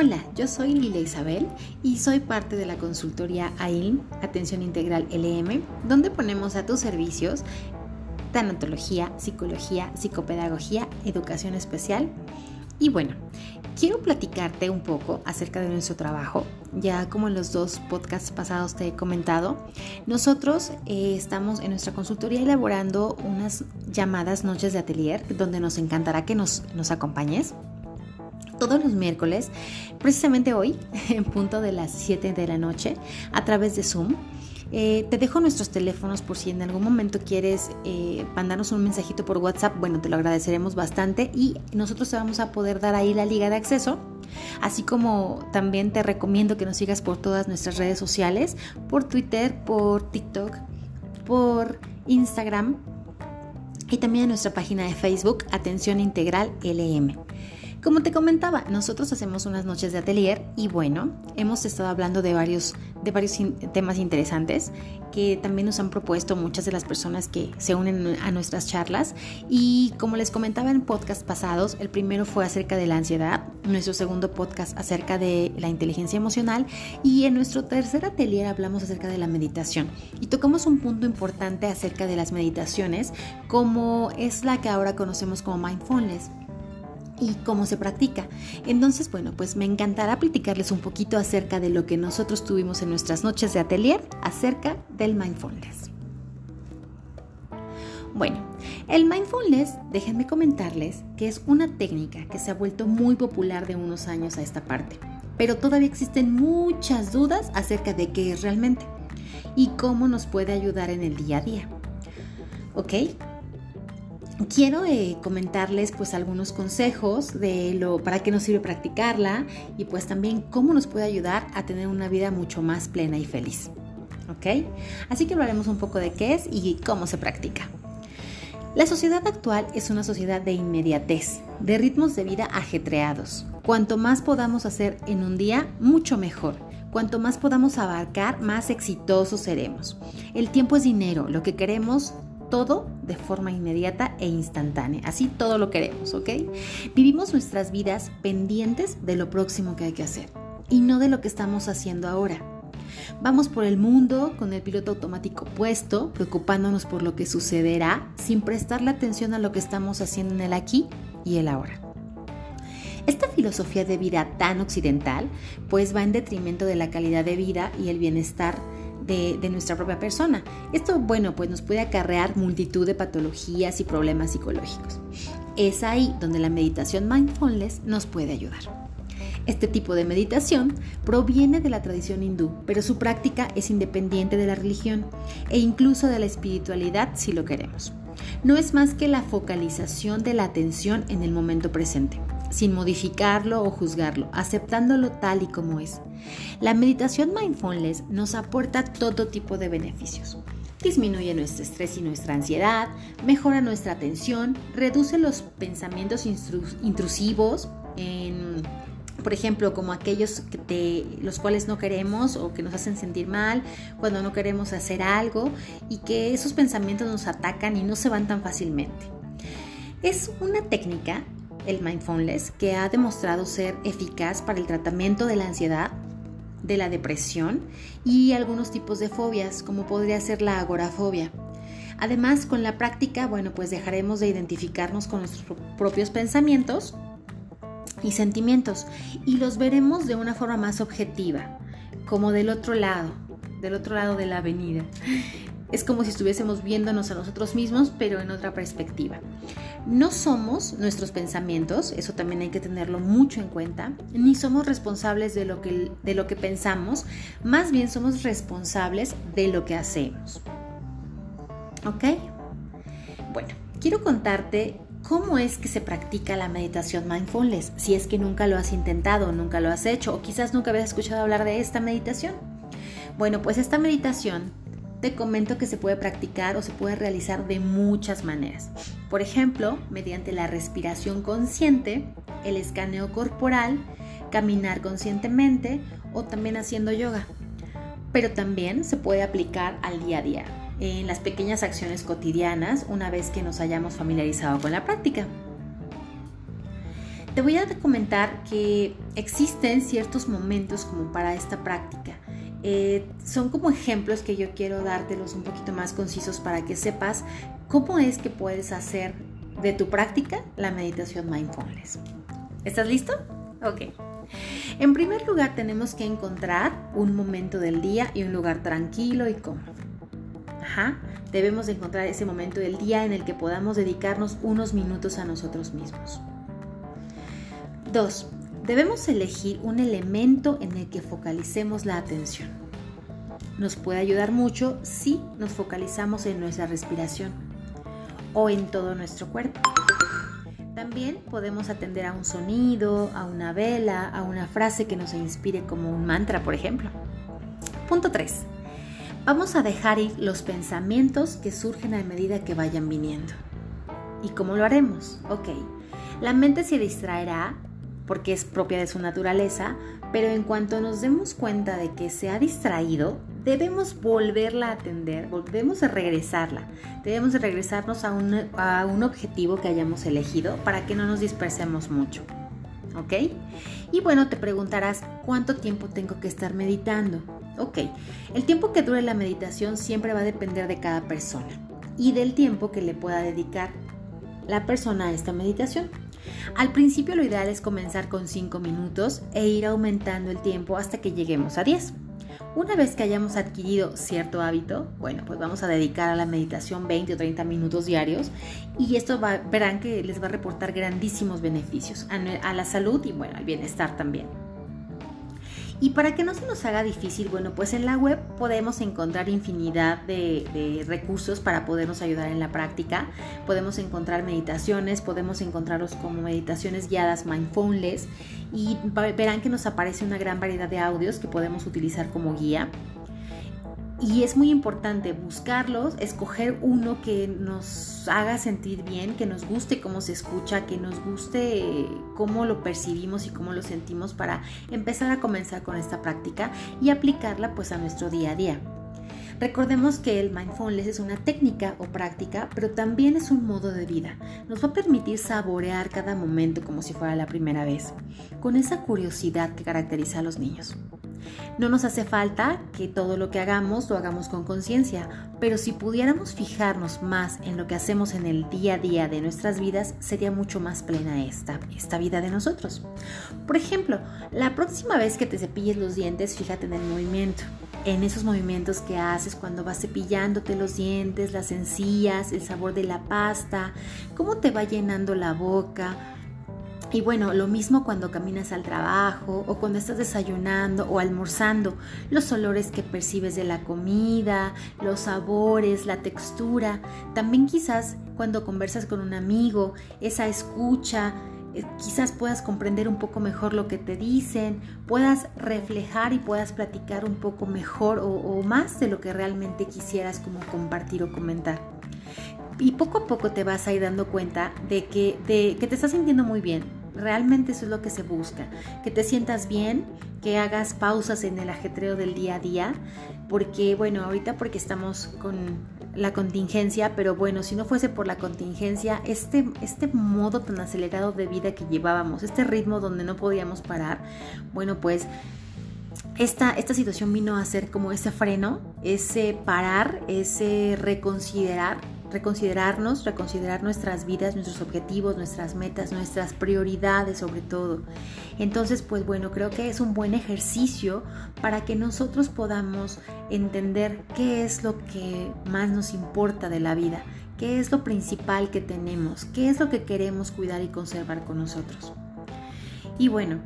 Hola, yo soy Lilia Isabel y soy parte de la consultoría AILM, Atención Integral LM, donde ponemos a tus servicios tanatología, psicología, psicopedagogía, educación especial. Y bueno, quiero platicarte un poco acerca de nuestro trabajo. Ya como en los dos podcasts pasados te he comentado, nosotros eh, estamos en nuestra consultoría elaborando unas llamadas noches de atelier donde nos encantará que nos, nos acompañes todos los miércoles, precisamente hoy, en punto de las 7 de la noche, a través de Zoom. Eh, te dejo nuestros teléfonos por si en algún momento quieres eh, mandarnos un mensajito por WhatsApp. Bueno, te lo agradeceremos bastante y nosotros te vamos a poder dar ahí la liga de acceso. Así como también te recomiendo que nos sigas por todas nuestras redes sociales, por Twitter, por TikTok, por Instagram y también en nuestra página de Facebook, Atención Integral LM. Como te comentaba, nosotros hacemos unas noches de atelier y bueno, hemos estado hablando de varios, de varios temas interesantes que también nos han propuesto muchas de las personas que se unen a nuestras charlas. Y como les comentaba en podcast pasados, el primero fue acerca de la ansiedad, nuestro segundo podcast acerca de la inteligencia emocional y en nuestro tercer atelier hablamos acerca de la meditación. Y tocamos un punto importante acerca de las meditaciones como es la que ahora conocemos como mindfulness y cómo se practica. Entonces, bueno, pues me encantará platicarles un poquito acerca de lo que nosotros tuvimos en nuestras noches de atelier acerca del mindfulness. Bueno, el mindfulness, déjenme comentarles que es una técnica que se ha vuelto muy popular de unos años a esta parte, pero todavía existen muchas dudas acerca de qué es realmente y cómo nos puede ayudar en el día a día. ¿Ok? Quiero eh, comentarles pues algunos consejos de lo para qué nos sirve practicarla y pues también cómo nos puede ayudar a tener una vida mucho más plena y feliz. ¿Ok? Así que hablaremos un poco de qué es y cómo se practica. La sociedad actual es una sociedad de inmediatez, de ritmos de vida ajetreados. Cuanto más podamos hacer en un día, mucho mejor. Cuanto más podamos abarcar, más exitosos seremos. El tiempo es dinero, lo que queremos todo de forma inmediata e instantánea. Así todo lo queremos, ¿ok? Vivimos nuestras vidas pendientes de lo próximo que hay que hacer y no de lo que estamos haciendo ahora. Vamos por el mundo con el piloto automático puesto, preocupándonos por lo que sucederá sin prestarle atención a lo que estamos haciendo en el aquí y el ahora. Esta filosofía de vida tan occidental pues va en detrimento de la calidad de vida y el bienestar de, nuestra propia persona. Esto, bueno, pues nos puede acarrear multitud de patologías y problemas psicológicos. Es ahí donde la meditación mindfulness nos puede ayudar. Este tipo de meditación proviene de la tradición hindú, pero su práctica es independiente de la religión e incluso de la espiritualidad si lo queremos. No es más que la focalización de la atención en el momento presente sin modificarlo o juzgarlo, aceptándolo tal y como es. La meditación mindfulness nos aporta todo tipo de beneficios. Disminuye nuestro estrés y nuestra ansiedad, mejora nuestra atención, reduce los pensamientos intrusivos, por ejemplo, como aquellos que los cuales no queremos o que nos hacen sentir mal cuando no queremos hacer algo y que esos pensamientos nos atacan y no se van tan fácilmente. Es una técnica el mindfulness, que ha demostrado ser eficaz para el tratamiento de la ansiedad, de la depresión y algunos tipos de fobias, como podría ser la agorafobia. Además, con la práctica, bueno, pues dejaremos de identificarnos con nuestros propios pensamientos y sentimientos y los veremos de una forma más objetiva, como del otro lado, del otro lado de la avenida. Es como si estuviésemos viéndonos a nosotros mismos, pero en otra perspectiva. No somos nuestros pensamientos, eso también hay que tenerlo mucho en cuenta, ni somos responsables de lo que, de lo que pensamos, más bien somos responsables de lo que hacemos. ¿Ok? Bueno, quiero contarte cómo es que se practica la meditación mindfulness, si es que nunca lo has intentado, nunca lo has hecho o quizás nunca habías escuchado hablar de esta meditación. Bueno, pues esta meditación te comento que se puede practicar o se puede realizar de muchas maneras. Por ejemplo, mediante la respiración consciente, el escaneo corporal, caminar conscientemente o también haciendo yoga. Pero también se puede aplicar al día a día, en las pequeñas acciones cotidianas una vez que nos hayamos familiarizado con la práctica. te voy a comentar que existen ciertos momentos como para esta práctica. Eh, son como ejemplos que yo quiero dártelos un poquito más concisos para que sepas cómo es que puedes hacer de tu práctica la meditación mindfulness. ¿Estás listo? Ok. En primer lugar tenemos que encontrar un momento del día y un lugar tranquilo y cómodo. Ajá. Debemos encontrar ese momento del día en el que podamos dedicarnos unos minutos a nosotros mismos. 2. Debemos elegir un elemento en el que focalicemos la atención. Nos puede ayudar mucho si nos focalizamos en nuestra respiración o en todo nuestro cuerpo. También podemos atender a un sonido, a una vela, a una frase que nos inspire como un mantra, por ejemplo. Punto 3. Vamos a dejar ir los pensamientos que surgen a medida que vayan viniendo. ¿Y cómo lo haremos? Ok, la mente se distraerá porque es propia de su naturaleza, pero en cuanto nos demos cuenta de que se ha distraído, debemos volverla a atender, debemos regresarla, debemos regresarnos a un, a un objetivo que hayamos elegido para que no nos dispersemos mucho. ¿Ok? Y bueno, te preguntarás, ¿cuánto tiempo tengo que estar meditando? Ok, el tiempo que dure la meditación siempre va a depender de cada persona y del tiempo que le pueda dedicar la persona a esta meditación. Al principio lo ideal es comenzar con 5 minutos e ir aumentando el tiempo hasta que lleguemos a 10. Una vez que hayamos adquirido cierto hábito, bueno, pues vamos a dedicar a la meditación 20 o 30 minutos diarios y esto verán que les va a reportar grandísimos beneficios a la salud y bueno, al bienestar también. Y para que no se nos haga difícil, bueno, pues en la web podemos encontrar infinidad de, recursos para podernos ayudar en la práctica. Podemos encontrar meditaciones, podemos encontrarlos como meditaciones guiadas mindfulness y verán que nos aparece una gran variedad de audios que podemos utilizar como guía. Y es muy importante buscarlos, escoger uno que nos haga sentir bien, que nos guste cómo se escucha, que nos guste cómo lo percibimos y cómo lo sentimos para empezar a comenzar con esta práctica y aplicarla pues a nuestro día a día. Recordemos que el mindfulness es una técnica o práctica, pero también es un modo de vida. Nos va a permitir saborear cada momento como si fuera la primera vez, con esa curiosidad que caracteriza a los niños. No nos hace falta que todo lo que hagamos lo hagamos con conciencia, pero si pudiéramos fijarnos más en lo que hacemos en el día a día de nuestras vidas, sería mucho más plena esta, esta vida de nosotros. Por ejemplo, la próxima vez que te cepilles los dientes, fíjate en el movimiento en esos movimientos que haces cuando vas cepillándote los dientes, las encías, el sabor de la pasta, cómo te va llenando la boca. Y bueno, lo mismo cuando caminas al trabajo o cuando estás desayunando o almorzando, los olores que percibes de la comida, los sabores, la textura, también quizás cuando conversas con un amigo, esa escucha, eh, quizás puedas comprender un poco mejor lo que te dicen, puedas reflejar y puedas platicar un poco mejor o, más de lo que realmente quisieras como compartir o comentar. Y poco a poco te vas a ir dando cuenta de que, de que te estás sintiendo muy bien. Realmente eso es lo que se busca, que te sientas bien, que hagas pausas en el ajetreo del día a día, porque bueno, ahorita porque estamos con la contingencia, pero bueno, si no fuese por la contingencia, este, este modo tan acelerado de vida que llevábamos, este ritmo donde no podíamos parar, bueno, pues esta, esta situación vino a ser como ese freno, ese parar, ese reconsiderar reconsiderarnos, reconsiderar nuestras vidas, nuestros objetivos, nuestras metas, nuestras prioridades sobre todo. Entonces, pues bueno, creo que es un buen ejercicio para que nosotros podamos entender qué es lo que más nos importa de la vida, qué es lo principal que tenemos, qué es lo que queremos cuidar y conservar con nosotros. Y bueno,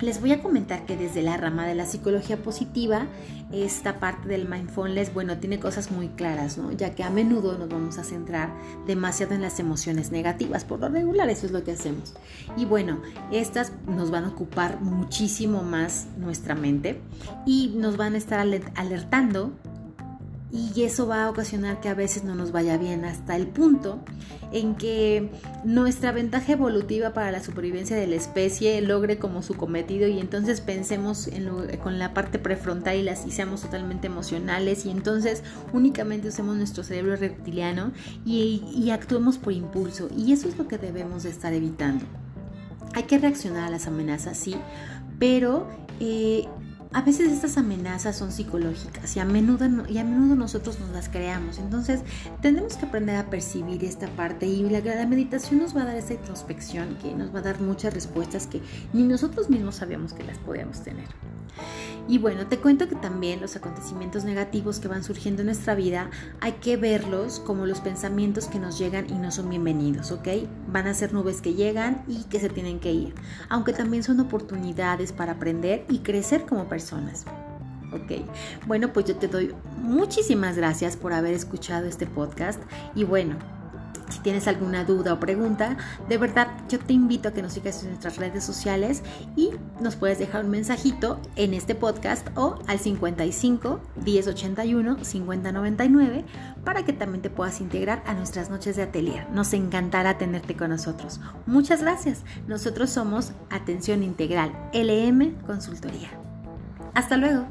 les voy a comentar que desde la rama de la psicología positiva, esta parte del mindfulness, bueno, tiene cosas muy claras, ¿no? Ya que a menudo nos vamos a centrar demasiado en las emociones negativas, por lo regular eso es lo que hacemos. Y bueno, estas nos van a ocupar muchísimo más nuestra mente y nos van a estar alertando y eso va a ocasionar que a veces no nos vaya bien hasta el punto en que nuestra ventaja evolutiva para la supervivencia de la especie logre como su cometido y entonces pensemos en con la parte prefrontal y, las, y seamos totalmente emocionales y entonces únicamente usemos nuestro cerebro reptiliano y, y actuemos por impulso y eso es lo que debemos de estar evitando. Hay que reaccionar a las amenazas, sí, pero eh, a veces estas amenazas son psicológicas y a, menudo, y a menudo nosotros nos las creamos. Entonces tenemos que aprender a percibir esta parte y la, meditación nos va a dar esa introspección que nos va a dar muchas respuestas que ni nosotros mismos sabíamos que las podíamos tener. Y bueno, te cuento que también los acontecimientos negativos que van surgiendo en nuestra vida hay que verlos como los pensamientos que nos llegan y no son bienvenidos, ¿ok? Van a ser nubes que llegan y que se tienen que ir, aunque también son oportunidades para aprender y crecer como personas. Ok, bueno, pues yo te doy muchísimas gracias por haber escuchado este podcast y bueno, si tienes alguna duda o pregunta, de verdad yo te invito a que nos sigas en nuestras redes sociales y nos puedes dejar un mensajito en este podcast o al 55 1081 5099 para que también te puedas integrar a nuestras noches de atelier. Nos encantará tenerte con nosotros. Muchas gracias. Nosotros somos Atención Integral LM Consultoría. Hasta luego.